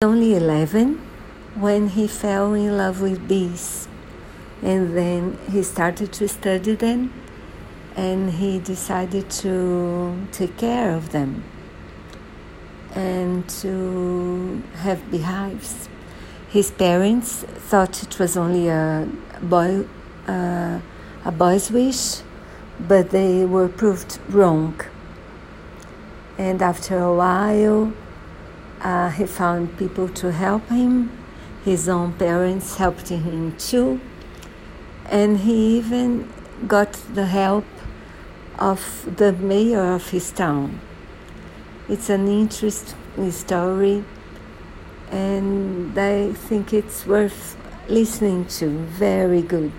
only 11 when he fell in love with bees. And then he started to study them and he decided to take care of them and to have beehives. His parents thought it was only a boy uh, a boy's wish but they were proved wrong. And after a while uh, he found people to help him. His own parents helped him too. And he even got the help of the mayor of his town. It's an interesting story, and I think it's worth listening to. Very good.